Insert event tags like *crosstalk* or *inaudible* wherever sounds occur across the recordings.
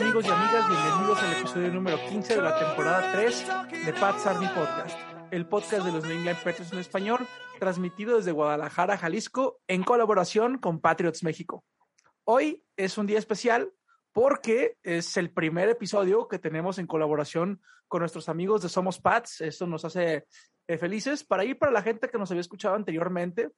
amigos y amigas? Bienvenidos al episodio número 15 de la temporada 3 de Pat's Army Podcast, el podcast de los New England Patriots en español, transmitido desde Guadalajara, Jalisco, en colaboración con Patriots México. Hoy es un día especial porque es el primer episodio que tenemos en colaboración con nuestros amigos de Somos Pats. Esto nos hace eh, felices. Para ir para la gente que nos había escuchado anteriormente,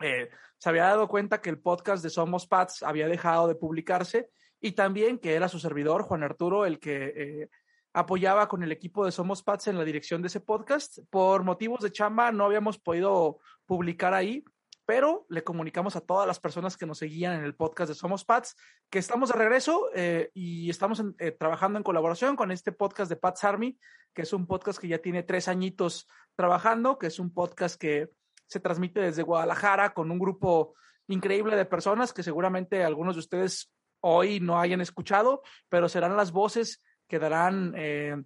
eh, se había dado cuenta que el podcast de Somos Pats había dejado de publicarse y también que era su servidor, Juan Arturo, el que eh, apoyaba con el equipo de Somos Pats en la dirección de ese podcast. Por motivos de chamba no habíamos podido publicar ahí, pero le comunicamos a todas las personas que nos seguían en el podcast de Somos Pats que estamos de regreso eh, y estamos eh, trabajando en colaboración con este podcast de Pats Army, que es un podcast que ya tiene tres añitos trabajando, que es un podcast que se transmite desde Guadalajara con un grupo increíble de personas que seguramente algunos de ustedes hoy no hayan escuchado, pero serán las voces que darán eh,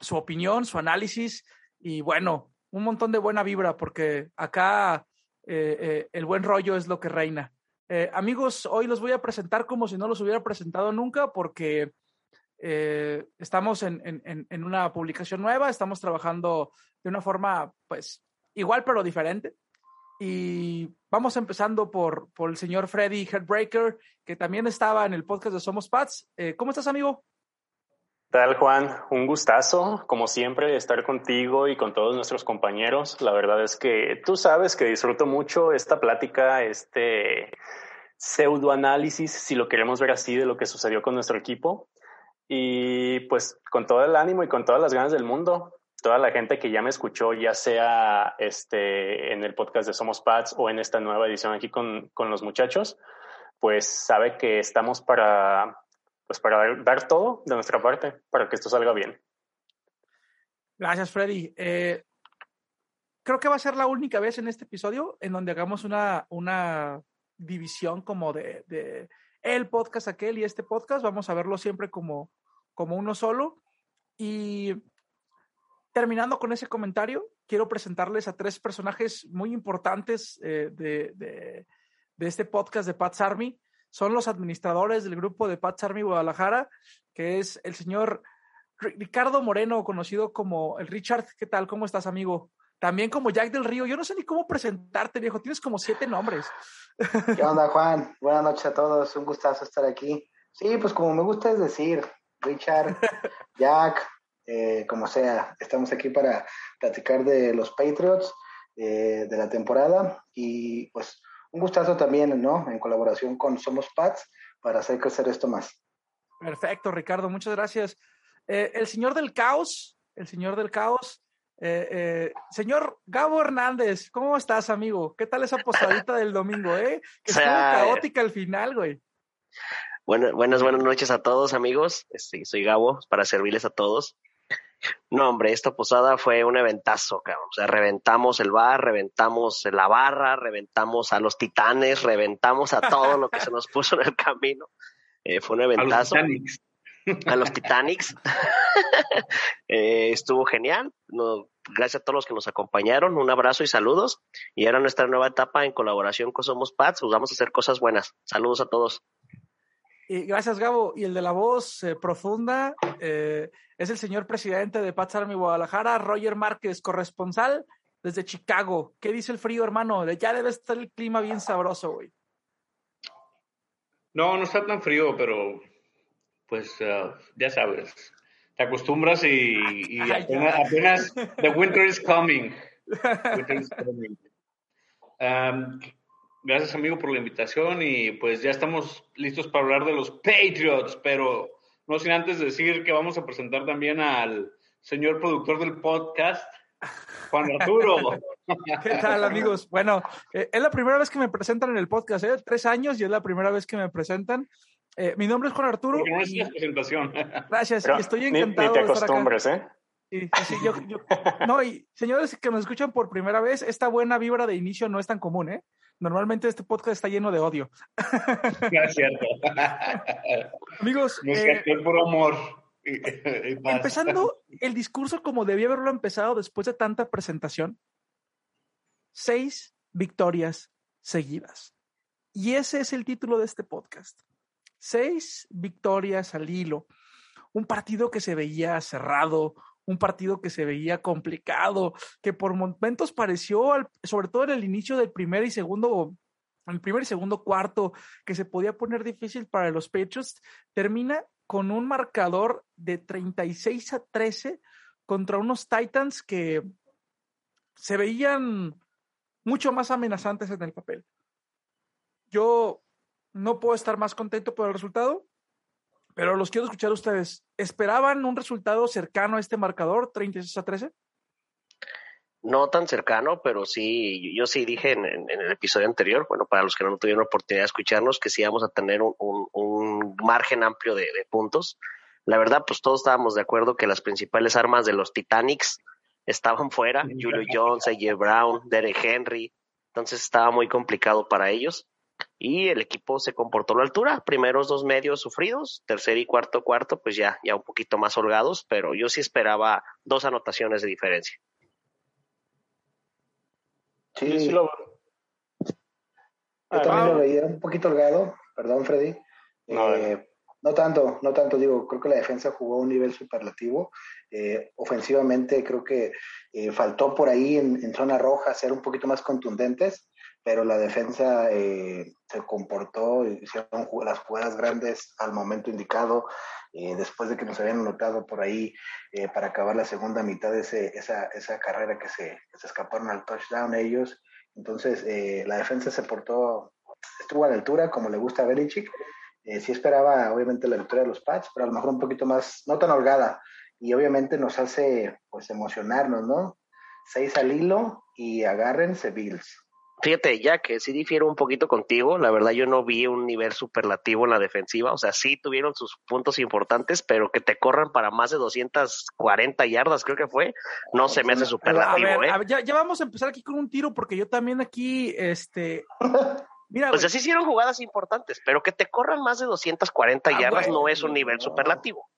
su opinión, su análisis y bueno, un montón de buena vibra porque acá eh, eh, el buen rollo es lo que reina. amigos, hoy los voy a presentar como si no los hubiera presentado nunca porque estamos en, en, en, una publicación nueva, estamos trabajando de una forma pues igual pero diferente. Y vamos empezando por, por el señor Freddy Headbreaker, que también estaba en el podcast de Somos Pats. Eh, ¿Cómo estás, amigo? tal, Juan? Un gustazo, como siempre, estar contigo y con todos nuestros compañeros. La verdad es que tú sabes que disfruto mucho esta plática, este pseudoanálisis, si lo queremos ver así, de lo que sucedió con nuestro equipo. Y pues con todo el ánimo y con todas las ganas del mundo, toda la gente que ya me escuchó, ya sea este, en el podcast de Somos Pats o en esta nueva edición aquí con, con los muchachos, pues sabe que estamos para, pues para dar todo de nuestra parte para que esto salga bien. Gracias, Freddy. Eh, creo que va a ser la única vez en este episodio en donde hagamos una, una división como de, de el podcast aquel y este podcast. Vamos a verlo siempre como, como uno solo. Y terminando con ese comentario, quiero presentarles a tres personajes muy importantes eh, de, de, este podcast de Pats Army. Son los administradores del grupo de Pats Army Guadalajara, que es el señor Ricardo Moreno, conocido como el Richard. ¿Qué tal? ¿Cómo estás, amigo? También como Jack del Río. Yo no sé ni cómo presentarte, viejo. Tienes como siete nombres. ¿Qué onda, Juan? Buenas noches a todos. Un gustazo estar aquí. Sí, pues como me gusta es decir, Richard, *laughs* Jack, eh, como sea, estamos aquí para platicar de los Patriots, eh, de la temporada y pues un gustazo también, ¿no? En colaboración con Somos Pats para hacer crecer esto más. Perfecto, Ricardo, muchas gracias. Eh, el señor del caos, el señor del caos, señor Gabo Hernández, ¿cómo estás, amigo? ¿Qué tal esa posadita del domingo, eh? Que estuvo caótica al final, güey. Bueno, buenas, buenas noches a todos, amigos. Este, soy Gabo, para servirles a todos. No, hombre, esta posada fue un eventazo, cabrón. O sea, reventamos el bar, reventamos la barra, reventamos a los titanes, reventamos a todo lo que se nos puso en el camino. Eh, fue un eventazo. A los Titanics. A los Titanics. *laughs* eh, estuvo genial. No, gracias a todos los que nos acompañaron. Un abrazo y saludos. Y ahora nuestra nueva etapa en colaboración con Somos Pats. Pues vamos a hacer cosas buenas. Saludos a todos. Y gracias, Gabo. Y el de la voz eh, profunda eh, es el señor presidente de Pats Army Guadalajara, Roger Márquez, corresponsal desde Chicago. ¿Qué dice el frío, hermano? Ya debe estar el clima bien sabroso, güey. No, no está tan frío, pero pues uh, ya sabes, te acostumbras y, *laughs* apenas, the winter is coming. Winter is coming. *laughs* Um, Gracias, amigo, por la invitación y pues ya estamos listos para hablar de los Patriots, pero no sin antes decir que vamos a presentar también al señor productor del podcast, Juan Arturo. *laughs* ¿Qué tal, amigos? Bueno, eh, es la primera vez que me presentan en el podcast, ¿eh? Tres años y es la primera vez que me presentan. Eh, mi nombre es Juan Arturo. no es presentación. Gracias, estoy encantado. Ni, te acostumbres, ¿eh? Sí, sí, yo, no, y señores que nos escuchan por primera vez, esta buena vibra de inicio no es tan común, ¿eh? Normalmente este podcast está lleno de odio. *laughs* es cierto. *laughs* Amigos. Eh, por amor. empezando *laughs* el discurso como debía haberlo empezado después de tanta presentación. Seis victorias seguidas. Y ese es el título de este podcast. seis victorias al hilo. Un partido que se veía cerrado, un partido que se veía complicado, que por momentos pareció, sobre todo en el inicio del primer y segundo, el primer y segundo cuarto, que se podía poner difícil para los Patriots, termina con un marcador de 36 a 13 contra unos Titans que se veían mucho más amenazantes en el papel. Yo no puedo estar más contento por el resultado, pero los quiero escuchar a ustedes. ¿Esperaban un resultado cercano a este marcador, 36 a 13? No tan cercano, pero sí, yo sí dije en, el episodio anterior, bueno, para los que no tuvieron la oportunidad de escucharnos, que sí íbamos a tener un, margen amplio de, puntos. La verdad, pues todos estábamos de acuerdo que las principales armas de los Titanics estaban fuera, Julio Jones, AJ Brown, Derek Henry, entonces estaba muy complicado para ellos y el equipo se comportó a la altura. Primeros dos medios sufridos, tercer y cuarto cuarto, pues ya, ya un poquito más holgados, pero yo sí esperaba dos anotaciones de diferencia. Sí, Yo también lo veía un poquito holgado, perdón Freddy. Eh, no tanto, no tanto, digo, creo que la defensa jugó a un nivel superlativo. Eh, ofensivamente creo que eh, faltó por ahí en, zona roja ser un poquito más contundentes, pero la defensa se comportó, hicieron las jugadas grandes al momento indicado, después de que nos habían anotado por ahí para acabar la segunda mitad de ese, esa, esa carrera que se, que se escaparon al touchdown ellos. Entonces, la defensa se portó, estuvo a la altura, como le gusta a Belichick, eh, sí esperaba, obviamente, la victoria de los Pats, pero a lo mejor un poquito más, no tan holgada. Y obviamente nos hace, pues, emocionarnos, ¿no? Seis al hilo y agárrense Bills. Fíjate, ya que sí difiero un poquito contigo, la verdad yo no vi un nivel superlativo en la defensiva, o sea, sí tuvieron sus puntos importantes, pero que te corran para más de 240 yardas, creo que fue, no se me hace superlativo, a ver, ¿eh? A ver, ya, ya, vamos a empezar aquí con un tiro, porque yo también aquí, este, *laughs* Mira, pues así hicieron jugadas importantes, pero que te corran más de 240 ah, yardas no es un nivel superlativo.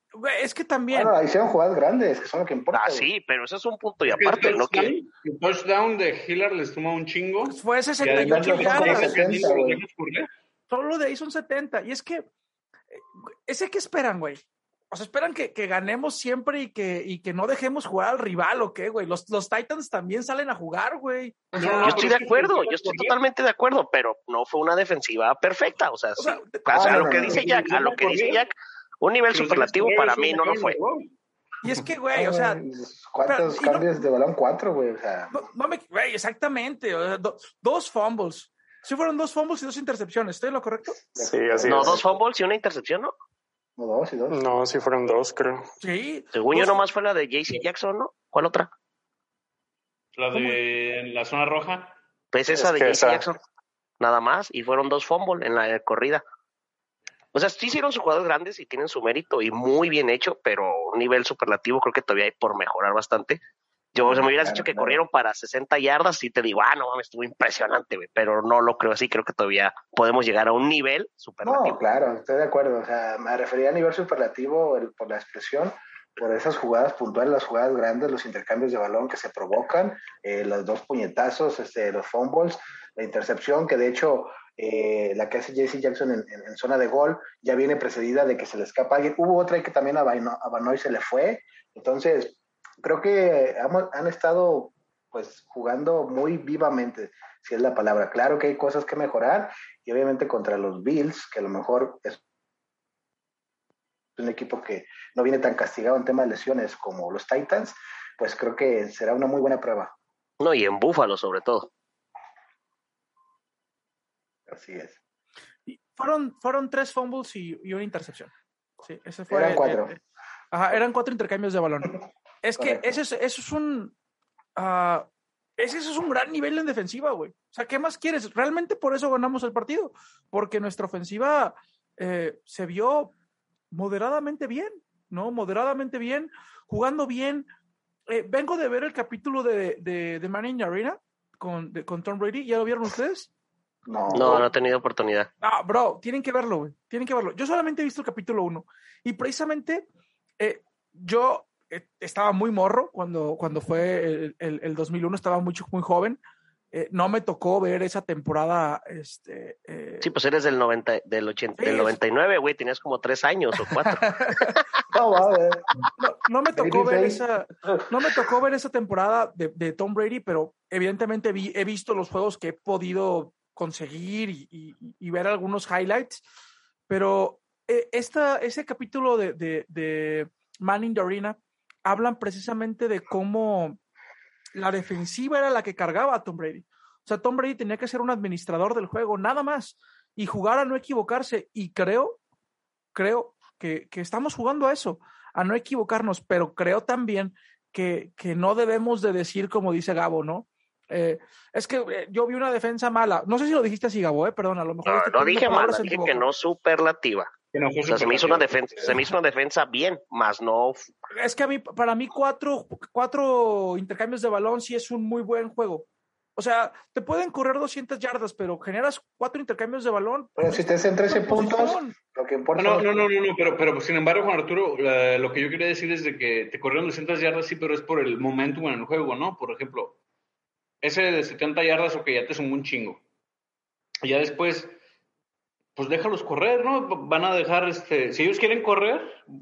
Es que también. Bueno, hicieron jugadas grandes, que son lo que importa. Ah, sí, pero eso es un punto y aparte, ¿no? Que... El touchdown de Hiller les toma un chingo. Pues fue 68 yardas. Solo de ahí son 70. Y es que, eh, ese que esperan, güey. O sea, esperan que, que, ganemos siempre y que, y que no dejemos jugar al rival o qué, güey. Los, los Titans también salen a jugar, güey. yo estoy de acuerdo, yo estoy totalmente de acuerdo, pero no fue una defensiva perfecta. O sea, a lo que dice Jack, a lo que dice Jack, un nivel superlativo para mí no lo fue. Y es que, güey, o sea. ¿Cuántos cambios de balón? Cuatro, güey. O sea. No, me. Güey, exactamente. dos fumbles. Sí, fueron dos fumbles y dos intercepciones. ¿Estoy en lo correcto? Sí, así No, dos fumbles y una intercepción, ¿no? No, dos y dos. No, sí fueron dos, creo. Sí. Según yo, nomás fue la de JC Jackson, ¿no? ¿Cuál otra? La de la zona roja. Pues esa de JC Jackson. Nada más. Y fueron dos fumbles en la corrida. O sea, sí hicieron sus jugadores grandes y tienen su mérito y muy bien hecho, pero un nivel superlativo creo que todavía hay por mejorar bastante. Yo, se me hubieras dicho que corrieron para 60 yardas y te digo, ah, no mames, estuvo impresionante, güey, pero no lo creo así, creo que todavía podemos llegar a un nivel superlativo. No, claro, estoy de acuerdo, o sea, me refería a nivel superlativo por la expresión, por esas jugadas puntuales, las jugadas grandes, los intercambios de balón que se provocan, eh, los dos puñetazos, este, los fumbles, la intercepción, que de hecho eh, la que hace JC Jackson en, zona de gol ya viene precedida de que se le escapa alguien. Hubo otra que también a, Banoy se le fue, entonces creo que han, estado pues jugando muy vivamente, si es la palabra. Claro que hay cosas que mejorar y obviamente contra los Bills, que a lo mejor es un equipo que no viene tan castigado en tema de lesiones como los Titans, pues creo que será una muy buena prueba. No, y en Búfalo sobre todo. Así es. fueron, fueron tres fumbles y, una intercepción. Sí, ese fue eran cuatro. ajá, eran cuatro intercambios de balón. Es que eso es, eso es un. Uh, eso es un gran nivel en defensiva, güey. O sea, ¿qué más quieres? Realmente por eso ganamos el partido. Porque nuestra ofensiva eh, se vio moderadamente bien, ¿no? Moderadamente bien, jugando bien. Eh, vengo de ver el capítulo de, de, de Man in Arena con, con Tom Brady. ¿Ya lo vieron ustedes? No, no, no he tenido oportunidad. Ah, bro, tienen que verlo, güey. Tienen que verlo. Yo solamente he visto el capítulo 1. Y precisamente eh, yo eh, estaba muy morro cuando, cuando fue el, el, 2001, estaba muy, muy joven. Eh, no me tocó ver esa temporada. Este, eh, Sí, pues eres del, 90, del, 80, del 99, güey, tenías como tres años o cuatro. *laughs* no, me tocó ver esa, no me tocó ver esa temporada de, Tom Brady, pero evidentemente vi, he visto los juegos que he podido conseguir y, ver algunos highlights. Pero eh, esta, ese capítulo de, de, de Man in the Arena hablan precisamente de cómo la defensiva era la que cargaba a Tom Brady. O sea, Tom Brady tenía que ser un administrador del juego, nada más, y jugar a no equivocarse. Y creo, creo que, estamos jugando a eso, a no equivocarnos, pero creo también que, que no debemos de decir como dice Gabo, ¿no? Eh, es que eh, yo vi una defensa mala. No sé si lo dijiste así, Gabo, ¿eh? perdón, a lo mejor. No, este no dije mala, dije que no superlativa se me hizo una defensa, se me hizo una defensa bien, más no. Es que a mí, para mí, cuatro, cuatro intercambios de balón sí es un muy buen juego. O sea, te pueden correr 200 yardas, pero generas cuatro intercambios de balón. Pero si te en 13 puntos, lo que importa. No, no, no, no, no, pero, pero sin embargo, Juan Arturo, lo que yo quería decir es de que te corrieron 200 yardas, sí, pero es por el momentum en el juego, ¿no? Por ejemplo, ese de 70 yardas, ok, ya te sumó un chingo. Y ya después pues déjalos correr, ¿no? Van a dejar, este, si ellos quieren correr,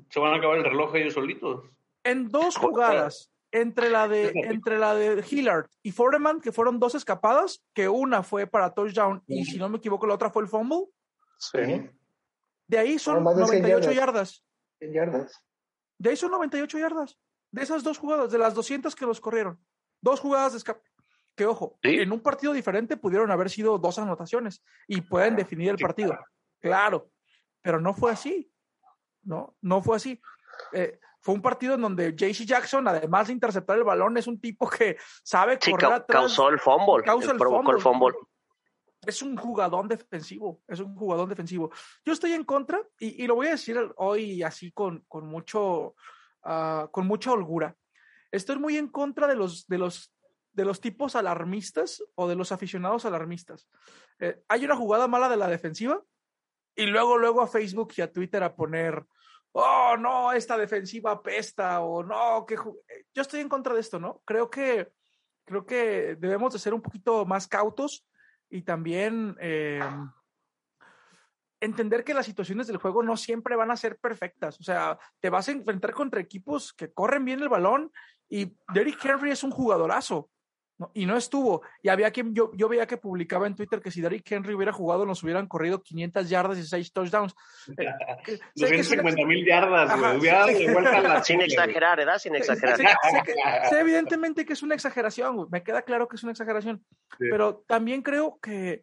se van a acabar el reloj ellos solitos. En dos jugadas, entre la de, entre la de Hillard y Foreman, que fueron dos escapadas, que una fue para touchdown y si no me equivoco la otra fue el fumble. Sí. De ahí son 98 yardas. yardas. De ahí son 98 yardas. De esas dos jugadas, de las 200 que los corrieron. Dos jugadas de escape que ojo, en un partido diferente pudieron haber sido dos anotaciones y pueden definir el partido. Claro, pero no fue así. No, no fue así. Eh, fue un partido en donde JC Jackson, además de interceptar el balón, es un tipo que sabe correr atrás. Causó el fumble. Causa el, fumble. Es un jugador defensivo, es un jugador defensivo. Yo estoy en contra, y, lo voy a decir hoy así con, con mucho, ah, con mucha holgura. Estoy muy en contra de los, de los de los tipos alarmistas o de los aficionados alarmistas. Eh, hay una jugada mala de la defensiva y luego, luego a Facebook y a Twitter a poner, oh, no, esta defensiva apesta o no, que eh, yo estoy en contra de esto, ¿no? Creo que, creo que debemos de ser un poquito más cautos y también eh, entender que las situaciones del juego no siempre van a ser perfectas. O sea, te vas a enfrentar contra equipos que corren bien el balón y Derrick Henry es un jugadorazo y no estuvo. Y había quien, yo, yo veía que publicaba en Twitter que si Derrick Henry hubiera jugado, nos hubieran corrido 500 yardas y 6 touchdowns. *laughs* Eh, 250 mil yardas, güey. *laughs* Sin exagerar, ¿verdad? Sin exagerar. Sé, evidentemente que es una exageración, güey. Me queda claro que es una exageración. Pero también creo que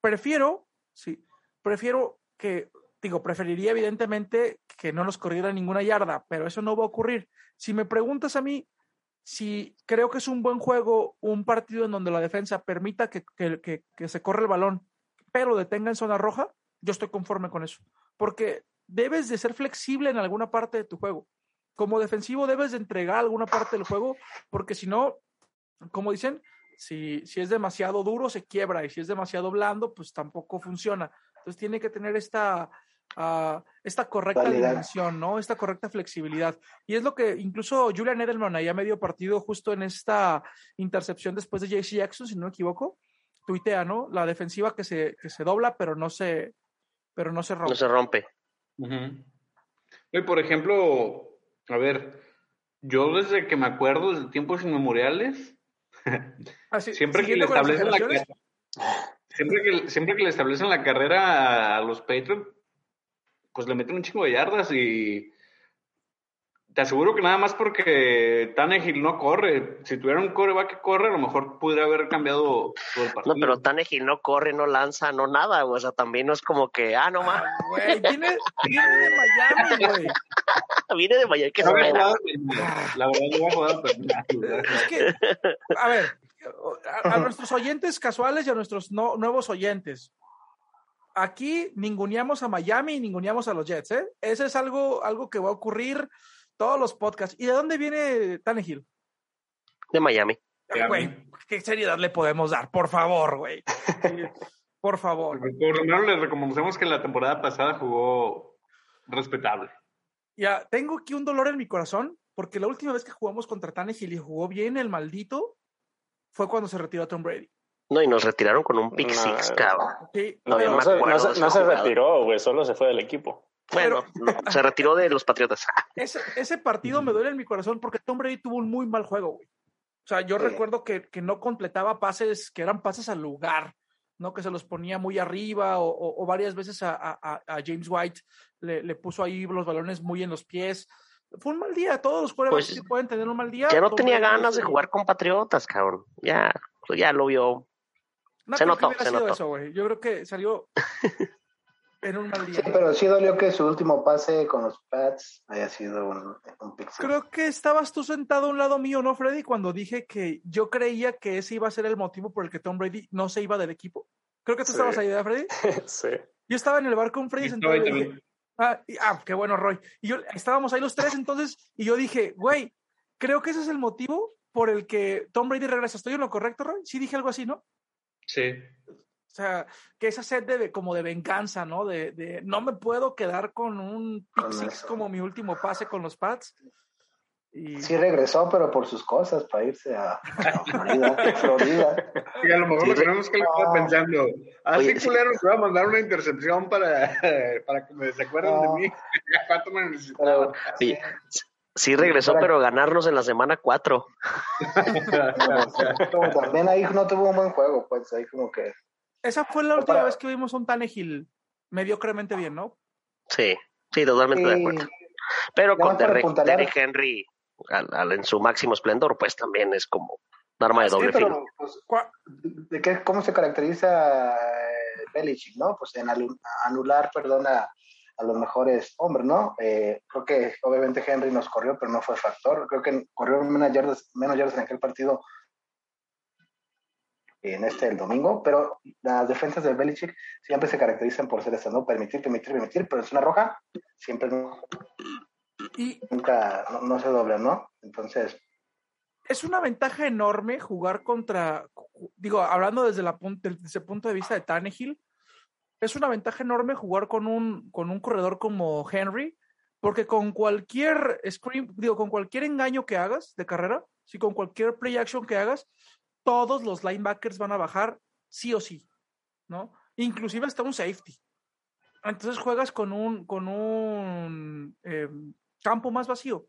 prefiero, sí, prefiero que, digo, preferiría evidentemente que no nos corriera ninguna yarda, pero eso no va a ocurrir. Si me preguntas a mí, si creo que es un buen juego, un partido en donde la defensa permita que, se corra el balón, pero detenga en zona roja, yo estoy conforme con eso. Porque debes de ser flexible en alguna parte de tu juego. Como defensivo debes de entregar alguna parte del juego, porque si no, como dicen, si, si es demasiado duro se quiebra y si es demasiado blando, pues tampoco funciona. Entonces tiene que tener esta, esta correcta dimensión, ¿no? Esta correcta flexibilidad. Y es lo que incluso Julian Edelman ahí a medio partido, justo en esta intercepción después de JC Jackson, si no me equivoco, tuitea, ¿no? La defensiva que se, que se dobla, pero no se, pero no se rompe. No se rompe. Y por ejemplo, a ver, yo desde que me acuerdo, desde tiempos inmemoriales, *laughs* ah, siempre que le establecen la siempre que, siempre que le establecen la carrera a los Patriots, pues le meten un chingo de yardas y te aseguro que nada más porque Tannehill no corre. Si tuviera un coreback que corre, a lo mejor pudiera haber cambiado todo el partido. No, pero Tannehill no corre, no lanza, no nada, O sea, también no es como que, ah, no más. Güey, viene, de Miami, güey. *laughs* viene de Miami. ¿Qué no la verdad, no va a jugar Es que, a ver, a, a, nuestros oyentes casuales y a nuestros no, nuevos oyentes, aquí ninguneamos a Miami y ninguneamos a los Jets, ¿eh? Ese es algo, algo que va a ocurrir todos los podcasts. ¿Y de dónde viene Tannehill? De Miami. Güey, ¿qué seriedad le podemos dar? Por favor, güey. por favor. Por lo menos le reconocemos que la temporada pasada jugó respetable. Ya, tengo aquí un dolor en mi corazón, porque la última vez que jugamos contra Tannehill y jugó bien el maldito fue cuando se retiró Tom Brady. No, y nos retiraron con un pick six, cabrón. Sí, No, pero- no se, no se- no se retiró, güey, solo se fue del equipo. Bueno, no, se retiró de los Patriotas. *laughs* ese, ese partido me duele en mi corazón porque Tom Brady tuvo un muy mal juego, güey. O sea, yo Sí. recuerdo que, que no completaba pases que eran pases al lugar, ¿no? Que se los ponía muy arriba o, o- o varias veces a, a- a James White le, le puso ahí los balones muy en los pies. Fue un mal día, todos los quarterbacks Pues, sí pueden tener un mal día. Ya no Tom tenía Brady ganas de jugar con Patriotas, cabrón. Ya, pues ya lo vio. No Se creo que notó, hubiera se sido notó. eso, güey. Yo creo que salió *laughs* en un mal Sí, día. pero sí dolió que su último pase con los Pats haya sido un, six. Creo que estabas tú sentado a un lado mío, ¿no, Freddy? Cuando dije que yo creía que ese iba a ser el motivo por el que Tom Brady no se iba del equipo. Creo que tú Sí. estabas ahí, ¿verdad, Freddy? *laughs* sí. Yo estaba en el bar con Freddy Sí, sentado y ah, y- ah, qué bueno, Roy. Y yo estábamos ahí los tres entonces, y yo dije, güey, creo que ese es el motivo por el que Tom Brady regresa. ¿Estoy en lo correcto, Roy? Sí dije algo así, ¿no? Sí. O sea, que esa sed de como de venganza, ¿no? De, de no me puedo quedar con un pick six como mi último pase con los Pats. Y Sí regresó, pero por sus cosas, para irse a, a Florida. *laughs* Florida. Y a lo mejor Sí, lo tenemos que le estaba No. pensando. Así sí. culero me voy a mandar una intercepción para, *laughs* para que me se acuerden No. de mí. *laughs* ¿Cuánto me necesitaban? Pero, Sí, sí regresó, pero ganarnos en la semana 4. *laughs* como también ahí no tuvo un buen juego, pues ahí como que esa fue la última para- vez que vimos a un Tannehill mediocremente bien, ¿no? Sí, sí, totalmente de Sí, acuerdo. Pero con. Derrick Henry al- al- en su máximo esplendor, pues también es como un arma de Sí, doble pero, filo. pues, ¿de qué, ¿Cómo se caracteriza eh, Belichick, no? Pues en anular, perdón, a, a los mejores hombres, ¿no? Eh, creo que obviamente Henry nos corrió, pero no fue factor. Creo que corrió menos yardas, menos yardas en aquel partido en este el domingo, pero las defensas de Belichick siempre se caracterizan por ser eso, ¿no? Permitir, permitir, permitir, pero en zona roja siempre no- Y nunca no, no se dobla, ¿no? Entonces, es una ventaja enorme jugar contra, digo, hablando desde, la, desde el punto de vista de Tannehill, es una ventaja enorme jugar con un, con un corredor como Henry, porque con cualquier screen, digo, con cualquier engaño que hagas de carrera, si con cualquier play action que hagas, todos los linebackers van a bajar sí o sí, ¿no? Inclusive hasta un safety. Entonces juegas con un, con un eh, campo más vacío.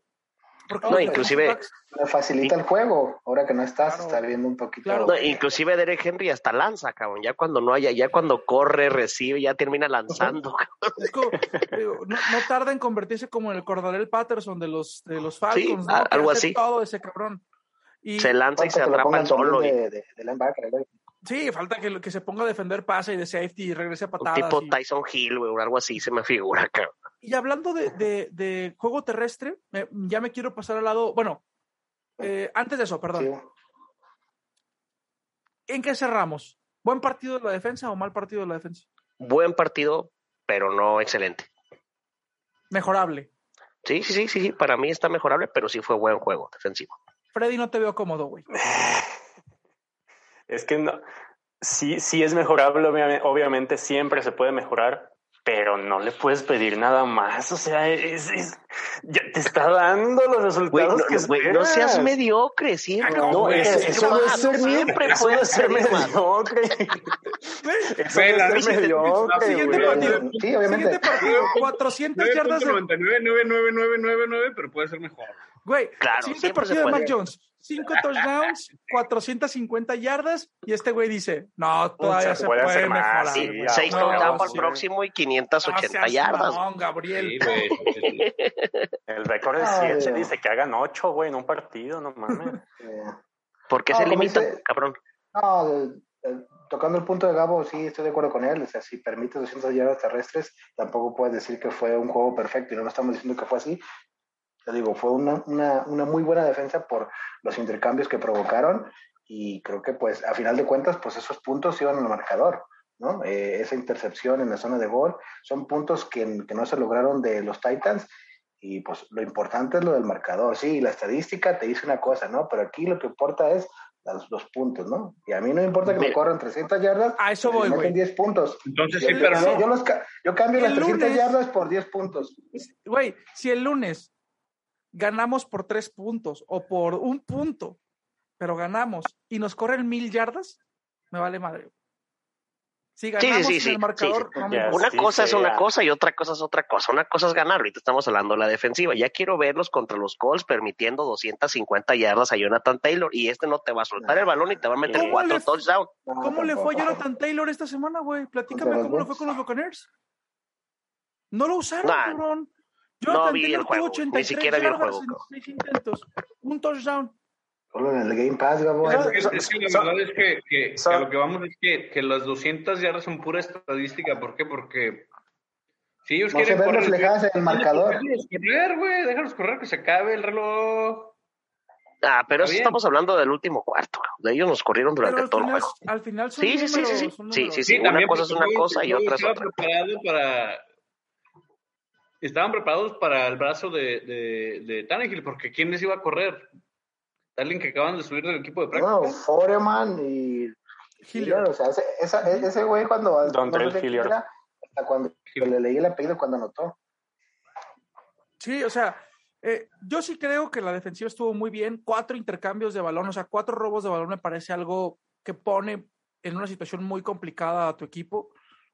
Porque No, inclusive- me facilita el juego. Ahora que no estás, Claro. está viendo un poquito. Claro. No, inclusive Derek Henry hasta lanza, cabrón. Ya cuando no haya, ya cuando corre, recibe, ya termina lanzando. Es como, digo, no, no tarda en convertirse como en el Cordarel Patterson de los, de los Falcons, algo así. todo ese cabrón. Y Se lanza y se atrapa solo. De. Sí, falta que, que se ponga a defender pase y de safety y regrese a un patadas. tipo y- Tyson Hill, güey, o algo así se me figura, cabrón. Y hablando de, de- de juego terrestre, eh, ya me quiero pasar al lado. Bueno, eh, antes de eso, perdón. Sí. ¿En qué cerramos? ¿Buen partido de la defensa o mal partido de la defensa? Buen partido, pero no excelente. Mejorable. Sí, sí, sí, sí, sí, para mí está mejorable, pero sí fue buen juego defensivo. Freddy, no te veo cómodo, güey. Es que no, sí, sí es mejorable, obvia- obviamente siempre se puede mejorar, pero no le puedes pedir nada más. O sea, es, es- ya te está dando los resultados no, que no, seas mediocre, siempre. Ah, no, No, güey, es- es eso no es más, ser siempre eso es ser mediocre. Eso Güey, no la es neta, ser mediocre, siguiente partido. Sí, obviamente. Siguiente partido, 400 yardas de 9.999999, pero puede ser mejor. Güey, Claro, siguiente siempre se partido de puede. Mac Jones. Cinco touchdowns, *laughs* 450 yardas. Y este güey dice: No, todavía Se se, puede puede, hacer más, mejorar. sí, güey. ya, Seis güey, touchdowns no, al próximo y No 580 seas yardas. mamón, Gabriel. Sí, güey. *laughs* El récord es Ay, 7, no. dice que hagan 8, güey, en un partido, no mames. *laughs* ¿Por qué No, se limita, dice- cabrón? No, tocando el punto de Gabo, sí, estoy de acuerdo con él. O sea, si permite 200 yardas terrestres, tampoco puedes decir que fue un juego perfecto y no lo estamos diciendo que fue así. Te digo, fue una, una, una muy buena defensa por los intercambios que provocaron y creo que, pues, a final de cuentas, pues esos puntos iban al marcador. ¿no? Eh, esa intercepción en la zona de gol son puntos que, que no se lograron de los Titans y pues lo importante es lo del marcador. Sí, la estadística te dice una cosa, ¿no? Pero aquí lo que importa es los, los puntos, ¿no? Y a mí no me importa que me corran 300 yardas, A eso me voy, güey. 10 puntos. Entonces Yo, sí, pero yo- no. yo los ca- yo cambio las El 300 lunes- yardas por 10 puntos. Güey, si el lunes ganamos por tres puntos o por un punto, pero ganamos y nos corren mil yardas, Me vale madre. Si sí, ganamos sí, en sí, el marcador, sí. no me. Una sí cosa es una cosa y otra cosa es otra cosa. Una cosa es ganar. Ahorita estamos hablando de la defensiva. Ya quiero verlos contra los Colts permitiendo 250 yardas a Jonathan Taylor y este no te va a soltar el balón y te va a meter ¿Cómo cuatro le- touchdowns. ¿Cómo le fue a. Jonathan Taylor esta semana, güey? Platícame cómo le fue con los Buccaneers. No lo usaron, Nah, cabrón. No Jonathan vi el Taylor juego, ni 83 siquiera vi el juego, intentos. Un touchdown. Solo en el Game Pass, Gabo. Es, es que la verdad es que, que- que son- lo que vamos es que, que las 200 yardas son pura estadística. ¿Por qué? Porque si ellos No se quieren ven correr, reflejadas en el marcador. Déjalos correr, güey. Déjalos correr, que se acabe el reloj. Ah, pero eso estamos hablando del último cuarto. De ellos nos corrieron durante todo el juego. al final son Sí, sí, sí, sí, sí. son Sí, sí, sí. una cosa es una cosa y otra es estaba otra. preparado para... Estaban preparados para el brazo de, de, de Tannehill, porque ¿quién les iba a correr? Alguien que acaban de subir del equipo de práctica. No, Foreman y Hilliard. O sea, ese, esa- ese güey cuando no quién Hilliard. hasta cuando le leí el apellido cuando anotó. Sí, o sea, eh, yo sí creo que la defensiva estuvo muy bien. Cuatro intercambios de balón, o sea, cuatro robos de balón me parece algo que pone en una situación muy complicada a tu equipo.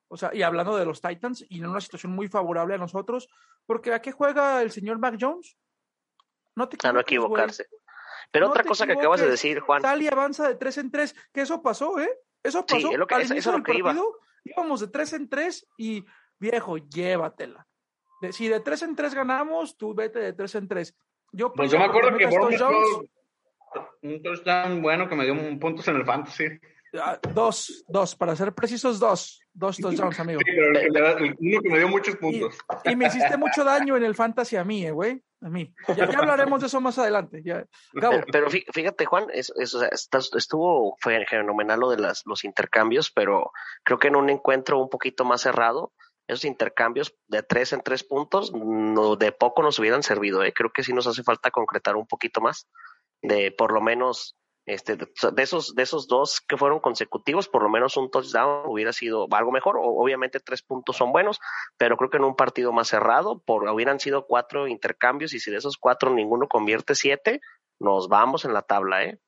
O sea, y hablando de los Titans, y en una situación muy favorable a nosotros, porque ¿a qué juega el señor Mac Jones? No te A no güey. equivocarse. Pero No otra cosa que acabas de decir, Juan. Y avanza de tres en tres, que eso pasó, ¿eh? Eso Sí, pasó. es lo que- Al inicio eso es lo del que iba. partido íbamos de tres en tres y, viejo, llévatela. De- si de tres en tres ganamos, tú vete de tres en tres. Yo, Pues yo me acuerdo que touchdowns, tuvo un touchdown bueno que me dio un- puntos en el fantasy. ah, dos, dos, para ser precisos, dos. Dos touchdowns, amigo. Sí, pero el, uno que me dio muchos Y, puntos. y me hiciste mucho daño en el fantasy a mí, eh, güey. A mí. Ya, ya hablaremos de eso más adelante. Ya. Gabo, Pero, pero fí- fíjate, Juan, es, es- o sea, está- estuvo fue fenomenal lo de las, los intercambios, pero creo que en un encuentro un poquito más cerrado, esos intercambios de tres en tres puntos, no, de poco nos hubieran servido. ¿eh? Creo que sí nos hace falta concretar un poquito más, de por lo menos este, de, esos de esos dos que fueron consecutivos, por lo menos un touchdown hubiera sido algo mejor. O- obviamente tres puntos son buenos, pero creo que en un partido más cerrado, por hubieran sido cuatro intercambios y si de esos cuatro ninguno convierte siete, nos vamos en la tabla, ¿eh?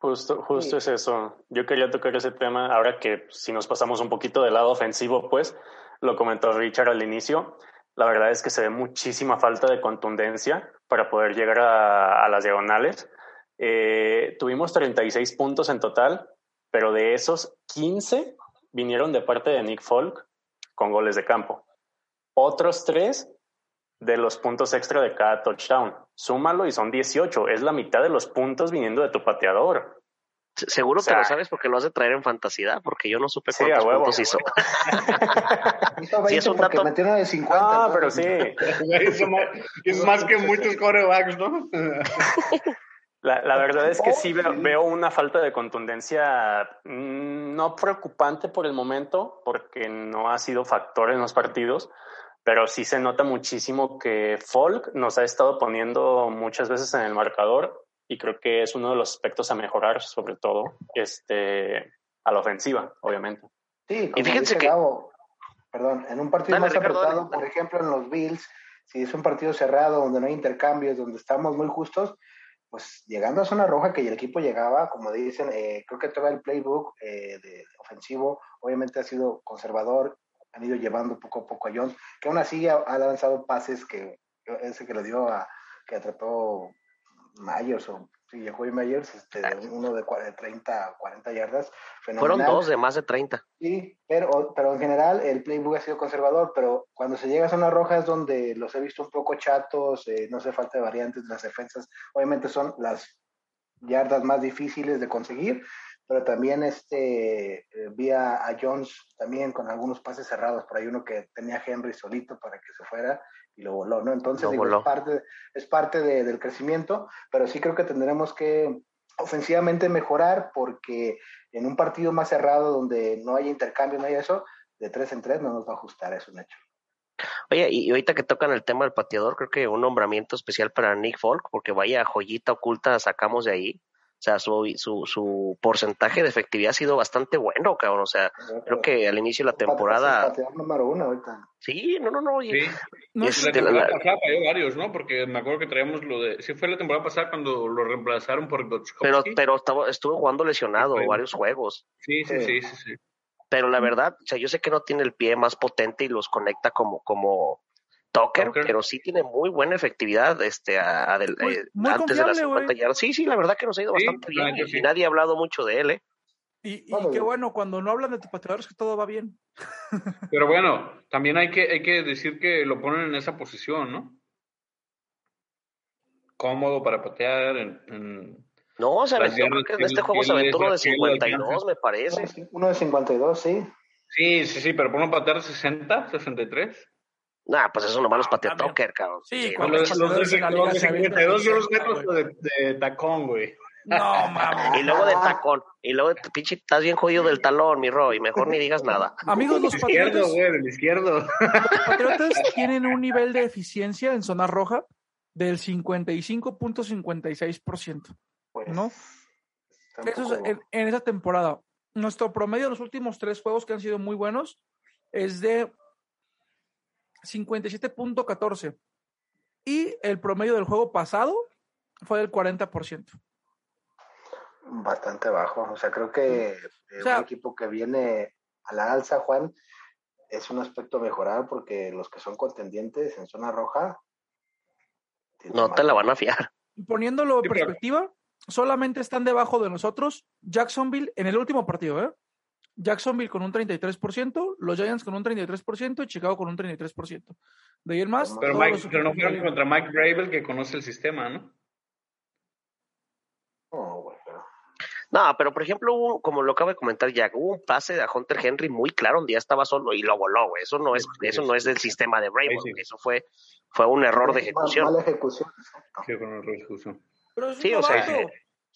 Justo, justo Sí. es eso. Yo quería tocar ese tema ahora que si nos pasamos un poquito del lado ofensivo, pues lo comentó Richard al inicio. La verdad es que se ve muchísima falta de contundencia para poder llegar a, a las diagonales. Eh, tuvimos 36 puntos en total, pero de esos 15 vinieron de parte de Nick Folk con goles de campo. Otros tres de los puntos extra de cada touchdown. Súmalo y son 18. Es la mitad de los puntos viniendo de tu pateador. Se- Seguro O sea- te lo sabes porque lo has de traer en fantasía, porque yo no supe Sí, cuántos huevo, puntos hizo. *laughs* Sí, 20 es un dato- metió uno de 50. Ah, pero sí. *laughs* Es más que muchos corebacks, ¿no? *laughs* La, la verdad es que sí veo, una falta de contundencia mm, no preocupante por el momento, porque no ha sido factor en los partidos, pero sí se nota muchísimo que Folk nos ha estado poniendo muchas veces en el marcador y creo que es uno de los aspectos a mejorar, sobre todo este, a la ofensiva, obviamente. Sí, como fíjense dice que- Gabo, perdón, en un partido Dale, más Ricardo, apretado, dale, por ejemplo, en los Bills, si es un partido cerrado donde no hay intercambios, donde estamos muy justos, pues llegando a zona roja que el equipo llegaba, como dicen, eh, creo que todo el playbook eh, de ofensivo obviamente ha sido conservador, han ido llevando poco a poco a Jones, que aún así ha, ha lanzado pases que ese que le dio a que atrapó Myers o sí, Jacoby Myers, este, uno de cua- de 30 40 yardas, Fueron fenomenal. dos de más de 30. Sí, pero, pero en general el playbook ha sido conservador, pero cuando se llega a zona roja es donde los he visto un poco chatos, eh, no hace falta de variantes, las defensas obviamente son las yardas más difíciles de conseguir, pero también este eh, vi a, a Jones también con algunos pases cerrados, por ahí uno que tenía a Henry solito para que se fuera y lo voló, ¿no? Entonces digo, voló. es parte, es parte de- del crecimiento, pero sí creo que tendremos que ofensivamente mejorar porque en un partido más cerrado donde no haya intercambio, no haya eso, de tres en tres no nos va a ajustar, es un hecho. Oye, y y ahorita que tocan el tema del pateador, creo que un nombramiento especial para Nick Folk, porque vaya joyita oculta sacamos de ahí. O sea, su, su, su porcentaje de efectividad ha sido bastante bueno, cabrón. O sea, creo que al inicio de la temporada. número uno ahorita. Sí, no, no, no. Sí. la temporada pasada falló varios, ¿no? Porque me acuerdo que traíamos lo de. Sí, fue la temporada pasada cuando lo reemplazaron por. Pero, pero estaba, estuvo jugando lesionado varios juegos. Sí, sí, sí, sí, sí. Pero la verdad, o sea, yo sé que no tiene el pie más potente y los conecta como, como, Tucker, pero sí tiene muy buena efectividad este, a, a del, eh, antes de las 50 yardas. Sí, sí, la verdad que nos ha ido bastante bien y, nadie ha hablado mucho de él. ¿eh? Y, y qué bueno, cuando no hablan de tu pateador es que todo va bien. *laughs* Pero bueno, también hay que, hay que decir que lo ponen en esa posición, ¿no? Cómodo para patear. En, no, o sea, yo creo que en este juego se aventó uno de 52, me parece. Uno de 52, sí. Sí, sí, sí, pero ponen patear 60, 63. Nah, pues eso nomás los patea Tucker, cabrón. Sí, los, los, de 52 son los metros de, de tacón, güey. No, mames. Y luego de tacón. Y luego, pinche, estás bien jodido del talón, mi Roy. Mejor ni digas nada. *laughs* Amigos, los patriotas. Izquierdo, güey, del izquierdo. Los patriotas tienen un nivel de eficiencia en zona roja del 55.56%. Pues, ¿No? Eso es en, en esa temporada. Nuestro promedio en los últimos tres juegos que han sido muy buenos es de 57.14. Y el promedio del juego pasado fue del 40%. Bastante bajo. O sea, creo que un equipo que viene a la alza, Juan, es un aspecto a mejorar porque los que son contendientes en zona roja. No te la van a fiar. Poniéndolo en perspectiva, solamente están debajo de nosotros Jacksonville en el último partido, ¿eh? Jacksonville con un 33%, los Giants con un 33% y Chicago con un 33%. De ahí en más. Pero, Mike, pero no fueron contra Mike Bravel que conoce el sistema, ¿no? No, pero por ejemplo, como lo acaba de comentar Jack, hubo un pase de Hunter Henry muy claro, un día estaba solo y lo voló, güey. Eso no es, eso no es del sistema de Bravel, eso fue, fue un error de ejecución. Mala ejecución. Sí, fue un error de ejecución. sí, o sea,